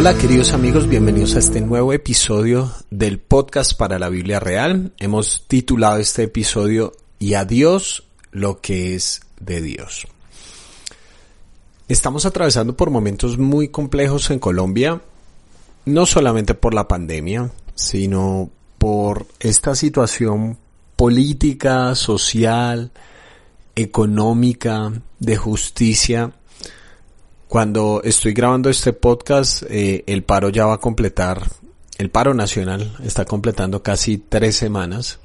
Hola queridos amigos, bienvenidos a este nuevo episodio del podcast para la Biblia Real. Hemos titulado este episodio Y a Dios lo que es de Dios. Estamos atravesando por momentos muy complejos en Colombia, no solamente por la pandemia, sino por esta situación política, social, económica, de justicia cuando estoy grabando este podcast, eh, el paro ya va a completar, el paro nacional está completando casi tres semanas.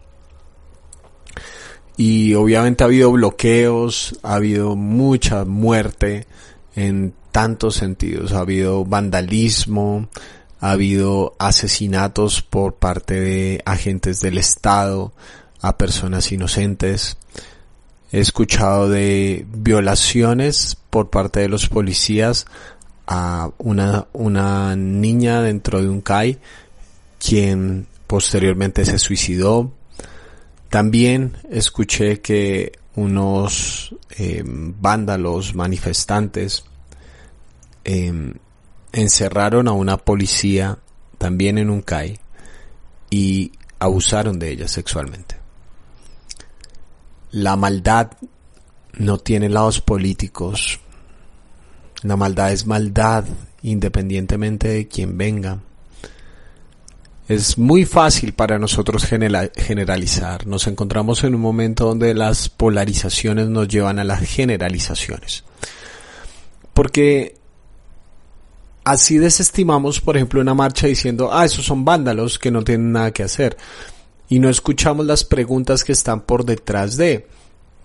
Y obviamente ha habido bloqueos, ha habido mucha muerte en tantos sentidos. Ha habido vandalismo, ha habido asesinatos por parte de agentes del Estado a personas inocentes. He escuchado de violaciones por parte de los policías a una, una niña dentro de un CAI quien posteriormente se suicidó. También escuché que unos em, vándalos manifestantes em, encerraron a una policía también en un CAI y abusaron de ella sexualmente. La maldad no tiene lados políticos, la maldad es maldad independientemente de quien venga. Es muy fácil para nosotros generalizar. Nos encontramos en un momento donde las polarizaciones nos llevan a las generalizaciones. Porque así desestimamos, por ejemplo, una marcha diciendo, ah, esos son vándalos que no tienen nada que hacer. Y no escuchamos las preguntas que están por detrás de.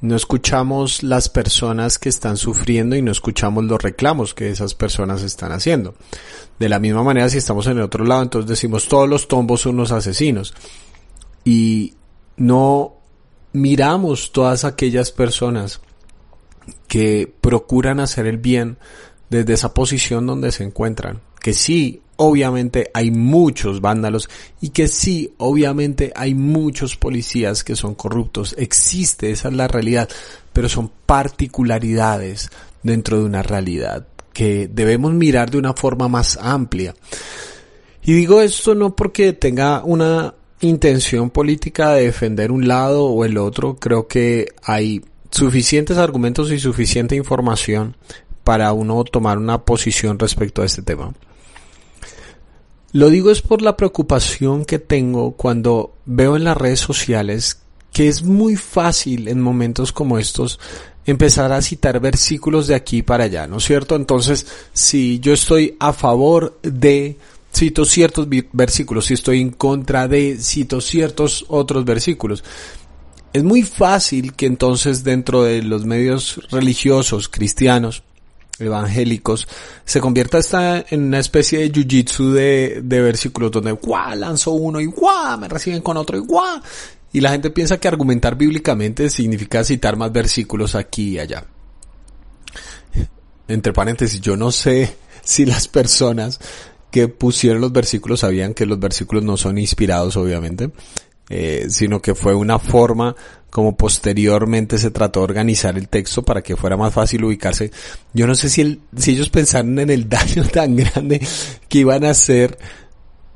No escuchamos las personas que están sufriendo y no escuchamos los reclamos que esas personas están haciendo. De la misma manera, si estamos en el otro lado, entonces decimos todos los tombos son los asesinos. Y no miramos todas aquellas personas que procuran hacer el bien desde esa posición donde se encuentran. Que sí obviamente hay muchos vándalos y que sí, obviamente hay muchos policías que son corruptos. Existe, esa es la realidad, pero son particularidades dentro de una realidad que debemos mirar de una forma más amplia. Y digo esto no porque tenga una intención política de defender un lado o el otro, creo que hay suficientes argumentos y suficiente información para uno tomar una posición respecto a este tema. Lo digo es por la preocupación que tengo cuando veo en las redes sociales que es muy fácil en momentos como estos empezar a citar versículos de aquí para allá, ¿no es cierto? Entonces, si yo estoy a favor de, cito ciertos versículos, si estoy en contra de, cito ciertos otros versículos. Es muy fácil que entonces dentro de los medios religiosos cristianos evangélicos, se convierta esta en una especie de jiu-jitsu de, de versículos donde ¡guau! lanzo uno y ¡guau! me reciben con otro y ¡guau! Y la gente piensa que argumentar bíblicamente significa citar más versículos aquí y allá. Entre paréntesis, yo no sé si las personas que pusieron los versículos sabían que los versículos no son inspirados, obviamente, eh, sino que fue una forma como posteriormente se trató de organizar el texto para que fuera más fácil ubicarse. Yo no sé si, el, si ellos pensaron en el daño tan grande que iban a hacer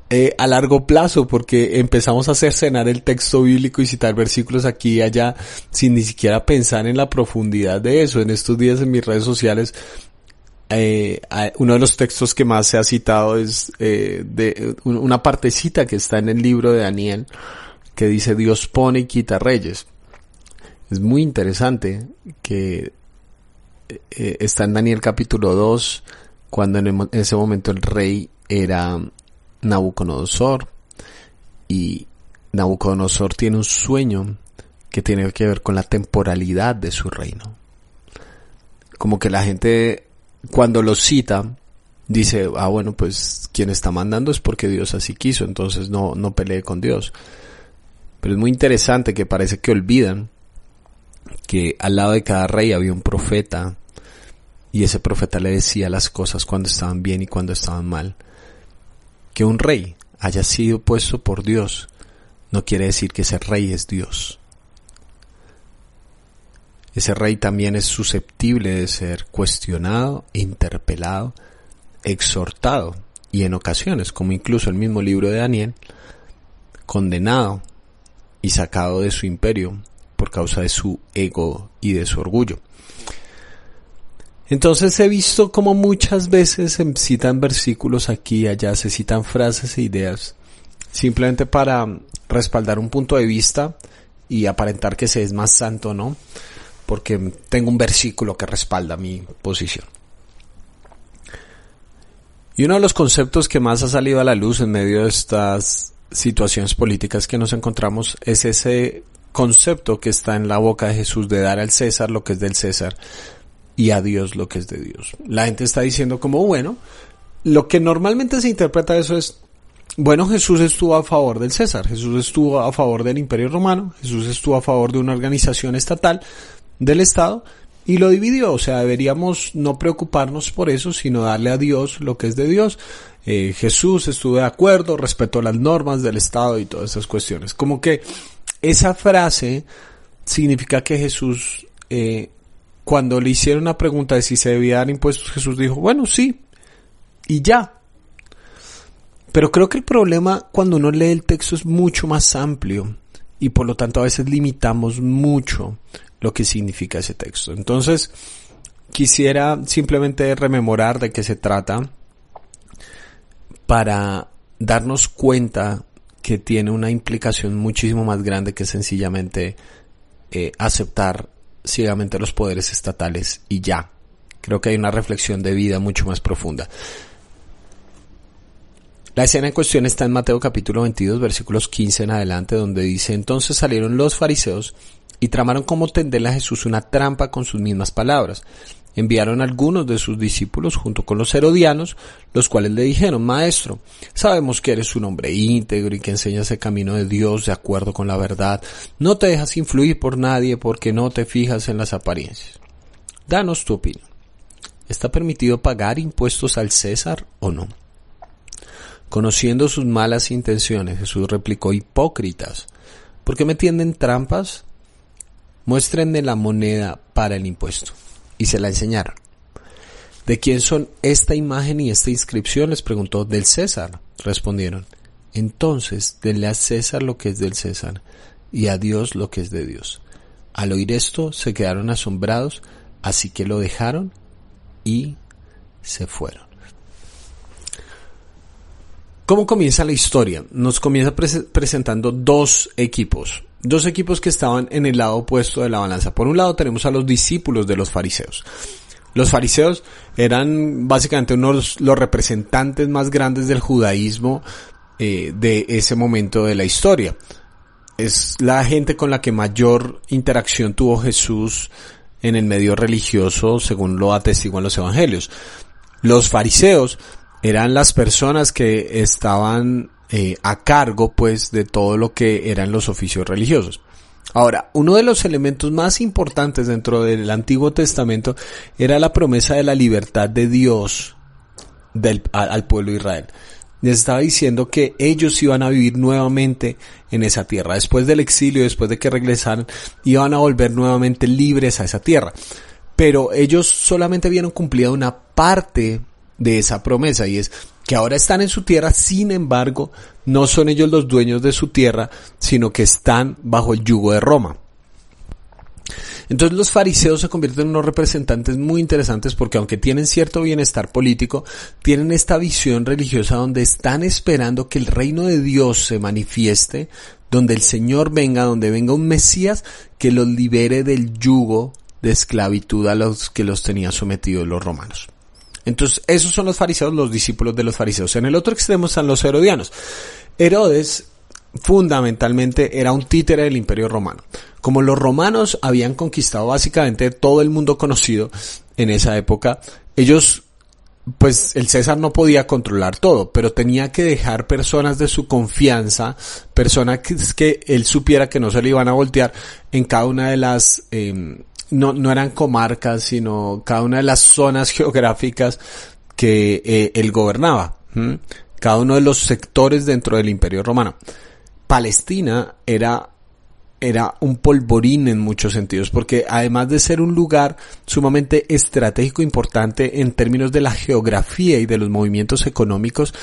eh, a largo plazo, porque empezamos a hacer cenar el texto bíblico y citar versículos aquí y allá sin ni siquiera pensar en la profundidad de eso. En estos días en mis redes sociales eh, uno de los textos que más se ha citado es eh, de una partecita que está en el libro de Daniel que dice Dios pone y quita reyes. Es muy interesante que eh, está en Daniel capítulo 2, cuando en, ese momento el rey era Nabucodonosor y Nabucodonosor tiene un sueño que tiene que ver con la temporalidad de su reino. Como que la gente cuando lo cita dice, ah bueno, pues quien está mandando es porque Dios así quiso, entonces no, no pelee con Dios. Pero es muy interesante que parece que olvidan que al lado de cada rey había un profeta y ese profeta le decía las cosas cuando estaban bien y cuando estaban mal. Que un rey haya sido puesto por Dios no quiere decir que ese rey es Dios. Ese rey también es susceptible de ser cuestionado, interpelado, exhortado y en ocasiones, como incluso el mismo libro de Daniel, condenado y sacado de su imperio por causa de su ego y de su orgullo. Entonces he visto como muchas veces se citan versículos aquí y allá, se citan frases e ideas, simplemente para respaldar un punto de vista y aparentar que se es más santo, ¿no? Porque tengo un versículo que respalda mi posición. Y uno de los conceptos que más ha salido a la luz en medio de estas situaciones políticas que nos encontramos es ese concepto que está en la boca de Jesús de dar al César lo que es del César y a Dios lo que es de Dios. La gente está diciendo como, bueno, lo que normalmente se interpreta eso es, bueno, Jesús estuvo a favor del César, Jesús estuvo a favor del Imperio Romano, Jesús estuvo a favor de una organización estatal del Estado y lo dividió. O sea, deberíamos no preocuparnos por eso, sino darle a Dios lo que es de Dios. Eh, Jesús estuvo de acuerdo, respetó las normas del Estado y todas esas cuestiones. Como que esa frase significa que Jesús, eh, cuando le hicieron una pregunta de si se debía dar impuestos, Jesús dijo, bueno, sí, y ya. Pero creo que el problema cuando uno lee el texto es mucho más amplio y por lo tanto a veces limitamos mucho lo que significa ese texto. Entonces, quisiera simplemente rememorar de qué se trata para darnos cuenta que tiene una implicación muchísimo más grande que sencillamente eh, aceptar ciegamente los poderes estatales y ya. Creo que hay una reflexión de vida mucho más profunda. La escena en cuestión está en Mateo capítulo 22 versículos 15 en adelante donde dice entonces salieron los fariseos y tramaron cómo tenderle a Jesús una trampa con sus mismas palabras. Enviaron algunos de sus discípulos junto con los herodianos, los cuales le dijeron, Maestro, sabemos que eres un hombre íntegro y que enseñas el camino de Dios de acuerdo con la verdad. No te dejas influir por nadie porque no te fijas en las apariencias. Danos tu opinión. ¿Está permitido pagar impuestos al César o no? Conociendo sus malas intenciones, Jesús replicó, hipócritas, ¿por qué me tienden trampas? Muéstrenme la moneda para el impuesto. Y se la enseñaron. ¿De quién son esta imagen y esta inscripción? Les preguntó. Del César. Respondieron. Entonces, denle a César lo que es del César y a Dios lo que es de Dios. Al oír esto, se quedaron asombrados, así que lo dejaron y se fueron. ¿Cómo comienza la historia? Nos comienza presentando dos equipos dos equipos que estaban en el lado opuesto de la balanza. Por un lado tenemos a los discípulos de los fariseos. Los fariseos eran básicamente unos los representantes más grandes del judaísmo eh, de ese momento de la historia. Es la gente con la que mayor interacción tuvo Jesús en el medio religioso, según lo atestiguan los evangelios. Los fariseos eran las personas que estaban eh, a cargo pues de todo lo que eran los oficios religiosos. Ahora, uno de los elementos más importantes dentro del Antiguo Testamento era la promesa de la libertad de Dios al pueblo de Israel. Les estaba diciendo que ellos iban a vivir nuevamente en esa tierra. Después del exilio, después de que regresaran, iban a volver nuevamente libres a esa tierra. Pero ellos solamente vieron cumplida una parte de esa promesa y es que ahora están en su tierra, sin embargo, no son ellos los dueños de su tierra, sino que están bajo el yugo de Roma. Entonces los fariseos se convierten en unos representantes muy interesantes porque aunque tienen cierto bienestar político, tienen esta visión religiosa donde están esperando que el reino de Dios se manifieste, donde el Señor venga, donde venga un Mesías que los libere del yugo de esclavitud a los que los tenían sometidos los romanos. Entonces, esos son los fariseos, los discípulos de los fariseos. En el otro extremo están los herodianos. Herodes fundamentalmente era un títere del imperio romano. Como los romanos habían conquistado básicamente todo el mundo conocido en esa época, ellos pues el César no podía controlar todo, pero tenía que dejar personas de su confianza, personas que, él supiera que no se le iban a voltear en cada una de las em, no, no eran comarcas, sino cada una de las zonas geográficas que eh, él gobernaba. Cada uno de los sectores dentro del Imperio Romano. Palestina era era un polvorín en muchos sentidos, porque además de ser un lugar sumamente estratégico importante en términos de la geografía y de los movimientos económicos,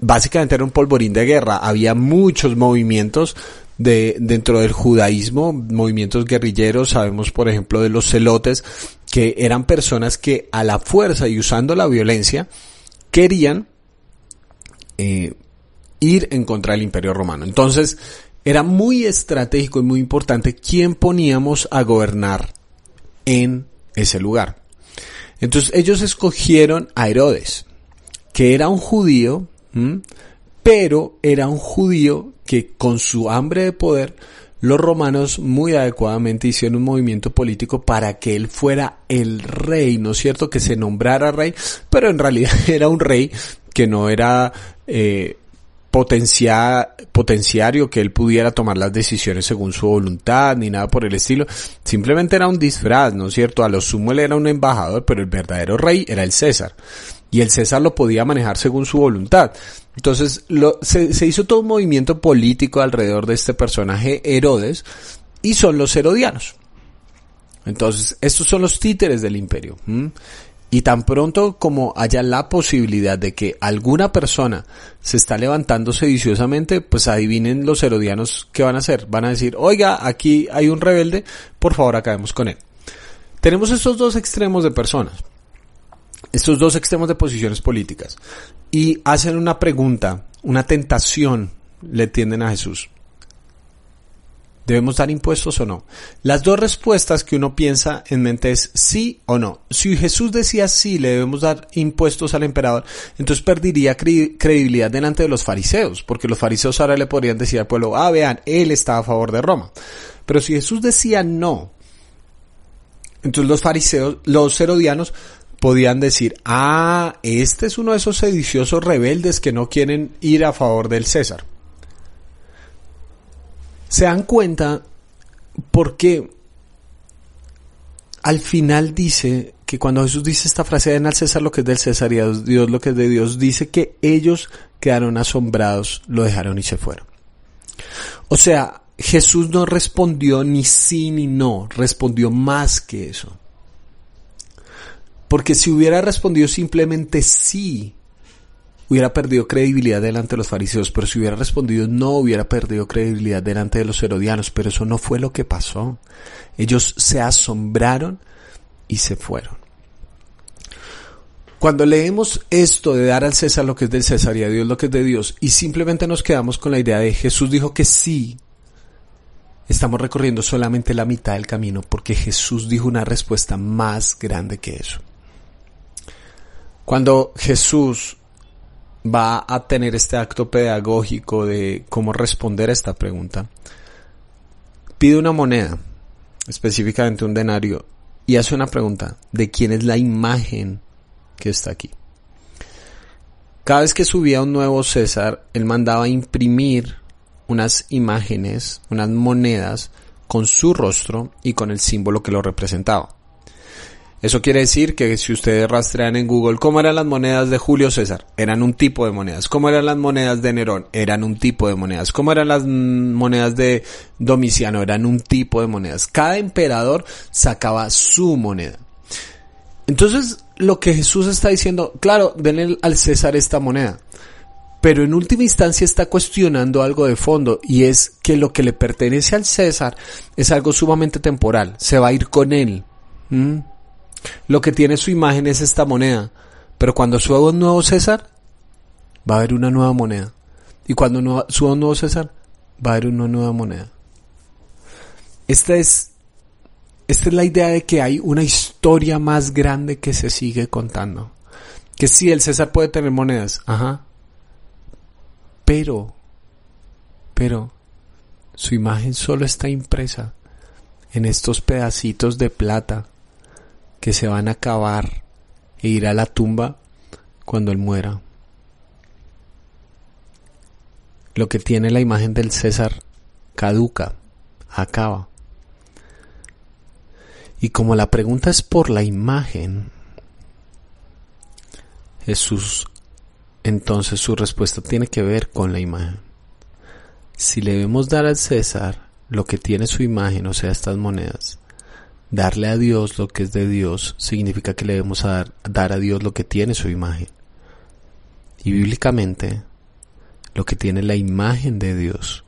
básicamente era un polvorín de guerra. Había muchos movimientos de, dentro del judaísmo, movimientos guerrilleros, sabemos por ejemplo de los celotes, que eran personas que a la fuerza y usando la violencia querían eh, ir en contra del imperio romano. Entonces, era muy estratégico y muy importante quién poníamos a gobernar en ese lugar. Entonces ellos escogieron a Herodes, que era un judío, pero era un judío que con su hambre de poder, los romanos muy adecuadamente hicieron un movimiento político para que él fuera el rey, ¿no es cierto? Que se nombrara rey, pero en realidad era un rey que no era eh, potencia, potenciario que él pudiera tomar las decisiones según su voluntad ni nada por el estilo. Simplemente era un disfraz, ¿no es cierto? A lo sumo él era un embajador, pero el verdadero rey era el César. Y el César lo podía manejar según su voluntad. Entonces se hizo todo un movimiento político alrededor de este personaje Herodes y son los herodianos. Entonces, estos son los títeres del imperio. Y tan pronto como haya la posibilidad de que alguna persona se está levantando sediciosamente, pues adivinen los herodianos qué van a hacer. Van a decir, oiga, aquí hay un rebelde, por favor acabemos con él. Tenemos estos dos extremos de personas, estos dos extremos de posiciones políticas, y hacen una pregunta, una tentación le tienden a Jesús. ¿Debemos dar impuestos o no? Las dos respuestas que uno piensa en mente es sí o no. Si Jesús decía sí, le debemos dar impuestos al emperador, entonces perdería credibilidad delante de los fariseos, porque los fariseos ahora le podrían decir al pueblo, ah, vean, él está a favor de Roma. Pero si Jesús decía no, entonces los fariseos, los herodianos, podían decir, ah, este es uno de esos sediciosos rebeldes que no quieren ir a favor del César se dan cuenta porque al final dice que cuando Jesús dice esta frase, den al César lo que es del César y a Dios lo que es de Dios, dice que ellos quedaron asombrados, lo dejaron y se fueron. O sea, Jesús no respondió ni sí ni no, respondió más que eso. Porque si hubiera respondido simplemente sí, hubiera perdido credibilidad delante de los fariseos, pero si hubiera respondido no hubiera perdido credibilidad delante de los herodianos, pero eso no fue lo que pasó. Ellos se asombraron y se fueron. Cuando leemos esto de dar al César lo que es del César y a Dios lo que es de Dios, y simplemente nos quedamos con la idea de Jesús dijo que sí, estamos recorriendo solamente la mitad del camino porque Jesús dijo una respuesta más grande que eso. Cuando Jesús va a tener este acto pedagógico de cómo responder a esta pregunta, pide una moneda, específicamente un denario, y hace una pregunta de quién es la imagen que está aquí. Cada vez que subía un nuevo César, él mandaba imprimir unas imágenes, unas monedas con su rostro y con el símbolo que lo representaba. Eso quiere decir que si ustedes rastrean en Google cómo eran las monedas de Julio César, eran un tipo de monedas. Cómo eran las monedas de Nerón, eran un tipo de monedas. Cómo eran las monedas de Domiciano, eran un tipo de monedas. Cada emperador sacaba su moneda. Entonces, lo que Jesús está diciendo, claro, denle al César esta moneda. Pero en última instancia está cuestionando algo de fondo y es que lo que le pertenece al César es algo sumamente temporal. Se va a ir con él. Lo que tiene su imagen es esta moneda. Pero cuando suba un nuevo César, va a haber una nueva moneda. Y cuando suba un nuevo César, va a haber una nueva moneda. Esta es, esta es la idea de que hay una historia más grande que se sigue contando. Que sí, el César puede tener monedas, ajá. Pero, pero, su imagen solo está impresa en estos pedacitos de plata que se van a acabar e ir a la tumba cuando él muera. Lo que tiene la imagen del César caduca, acaba. Y como la pregunta es por la imagen, Jesús, entonces su respuesta tiene que ver con la imagen. Si le debemos dar al César lo que tiene su imagen, o sea, estas monedas, darle a Dios lo que es de Dios, significa que le debemos dar, dar a Dios lo que tiene su imagen. Y bíblicamente, lo que tiene la imagen de Dios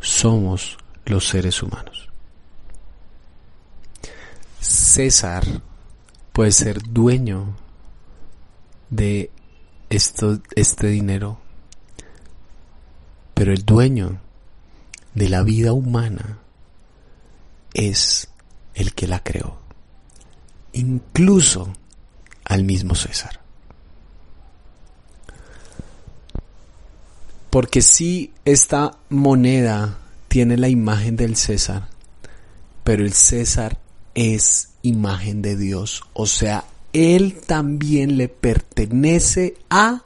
somos los seres humanos. César puede ser dueño de esto, este dinero, pero el dueño de la vida humana es el que la creó, incluso al mismo César. Porque si esta moneda tiene la imagen del César, pero el César es imagen de Dios, o sea, él también le pertenece a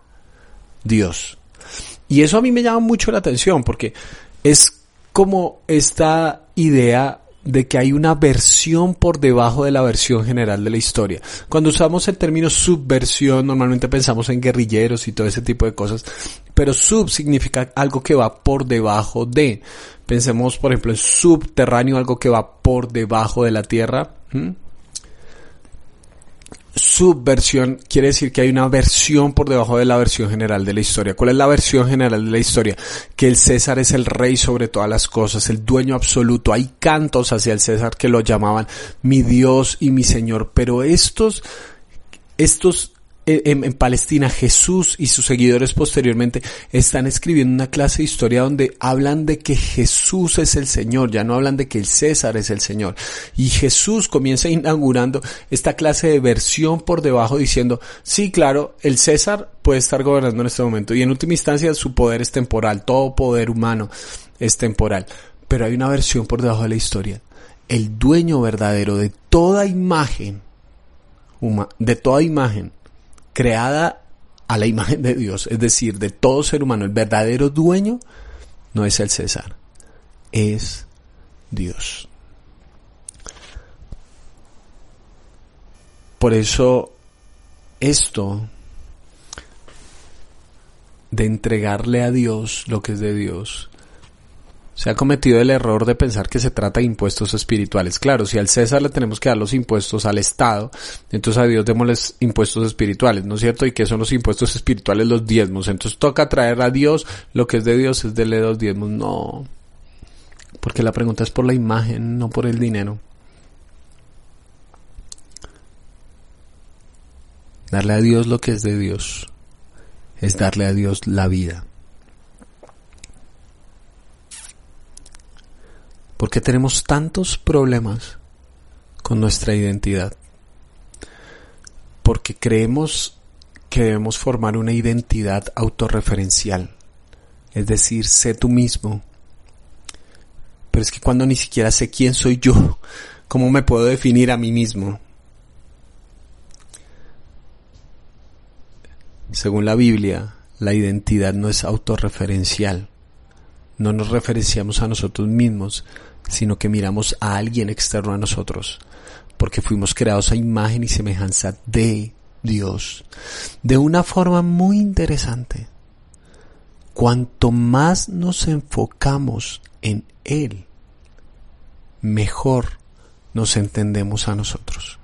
Dios. Y eso a mí me llama mucho la atención porque es como esta idea de que hay una versión por debajo de la versión general de la historia. Cuando usamos el término subversión, normalmente pensamos en guerrilleros y todo ese tipo de cosas, pero sub significa algo que va por debajo de. Pensemos, por ejemplo, en subterráneo, algo que va por debajo de la tierra subversión quiere decir que hay una versión por debajo de la versión general de la historia. ¿Cuál es la versión general de la historia? Que el César es el rey sobre todas las cosas, el dueño absoluto. Hay cantos hacia el César que lo llamaban mi Dios y mi Señor, pero estos estos en, Palestina, Jesús y sus seguidores posteriormente están escribiendo una clase de historia donde hablan de que Jesús es el Señor, ya no hablan de que el César es el Señor. Y Jesús comienza inaugurando esta clase de versión por debajo diciendo, sí, claro, el César puede estar gobernando en este momento y en última instancia su poder es temporal, todo poder humano es temporal. Pero hay una versión por debajo de la historia. El dueño verdadero de toda imagen, de toda imagen, creada a la imagen de Dios, es decir, de todo ser humano, el verdadero dueño no es el César, es Dios. Por eso esto de entregarle a Dios lo que es de Dios se ha cometido el error de pensar que se trata de impuestos espirituales. Claro, si al César le tenemos que dar los impuestos al Estado, entonces a Dios démosles impuestos espirituales, ¿no es cierto? ¿Y qué son los impuestos espirituales? Los diezmos. Entonces toca traer a Dios lo que es de Dios, es de los diezmos. No. Porque la pregunta es por la imagen, no por el dinero. Darle a Dios lo que es de Dios es darle a Dios la vida. ¿Por qué tenemos tantos problemas con nuestra identidad? Porque creemos que debemos formar una identidad autorreferencial, es decir, sé tú mismo. Pero es que cuando ni siquiera sé quién soy yo, ¿cómo me puedo definir a mí mismo? Según la Biblia, la identidad no es autorreferencial. No nos referenciamos a nosotros mismos, sino que miramos a alguien externo a nosotros, porque fuimos creados a imagen y semejanza de Dios, de una forma muy interesante. Cuanto más nos enfocamos en Él, mejor nos entendemos a nosotros.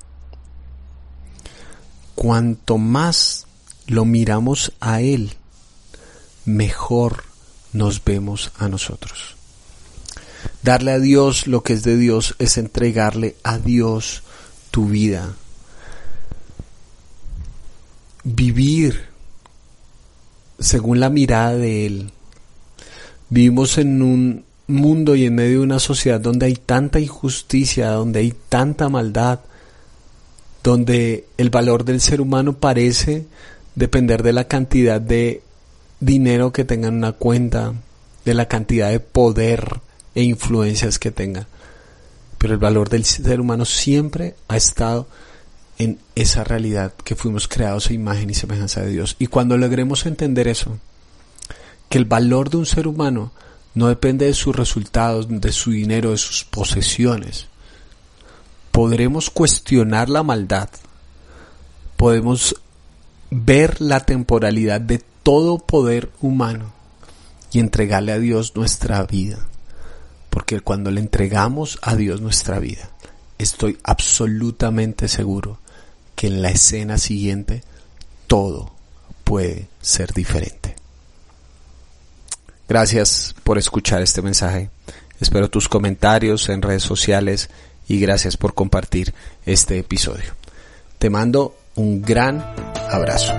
Cuanto más lo miramos a Él, mejor nos vemos a nosotros. Darle a Dios lo que es de Dios es entregarle a Dios tu vida. Vivir según la mirada de Él. Vivimos en un mundo y en medio de una sociedad donde hay tanta injusticia, donde hay tanta maldad, donde el valor del ser humano parece depender de la cantidad de dinero que tenga en una cuenta, de la cantidad de poder e influencias que tenga. Pero el valor del ser humano siempre ha estado en esa realidad que fuimos creados a imagen y semejanza de Dios. Y cuando logremos entender eso, que el valor de un ser humano no depende de sus resultados, de su dinero, de sus posesiones, podremos cuestionar la maldad, podemos ver la temporalidad de todo poder humano y entregarle a Dios nuestra vida Porque cuando le entregamos a Dios nuestra vida, estoy absolutamente seguro que en la escena siguiente todo puede ser diferente. Gracias por escuchar este mensaje. Espero tus comentarios en redes sociales y gracias por compartir este episodio. Te mando un gran abrazo.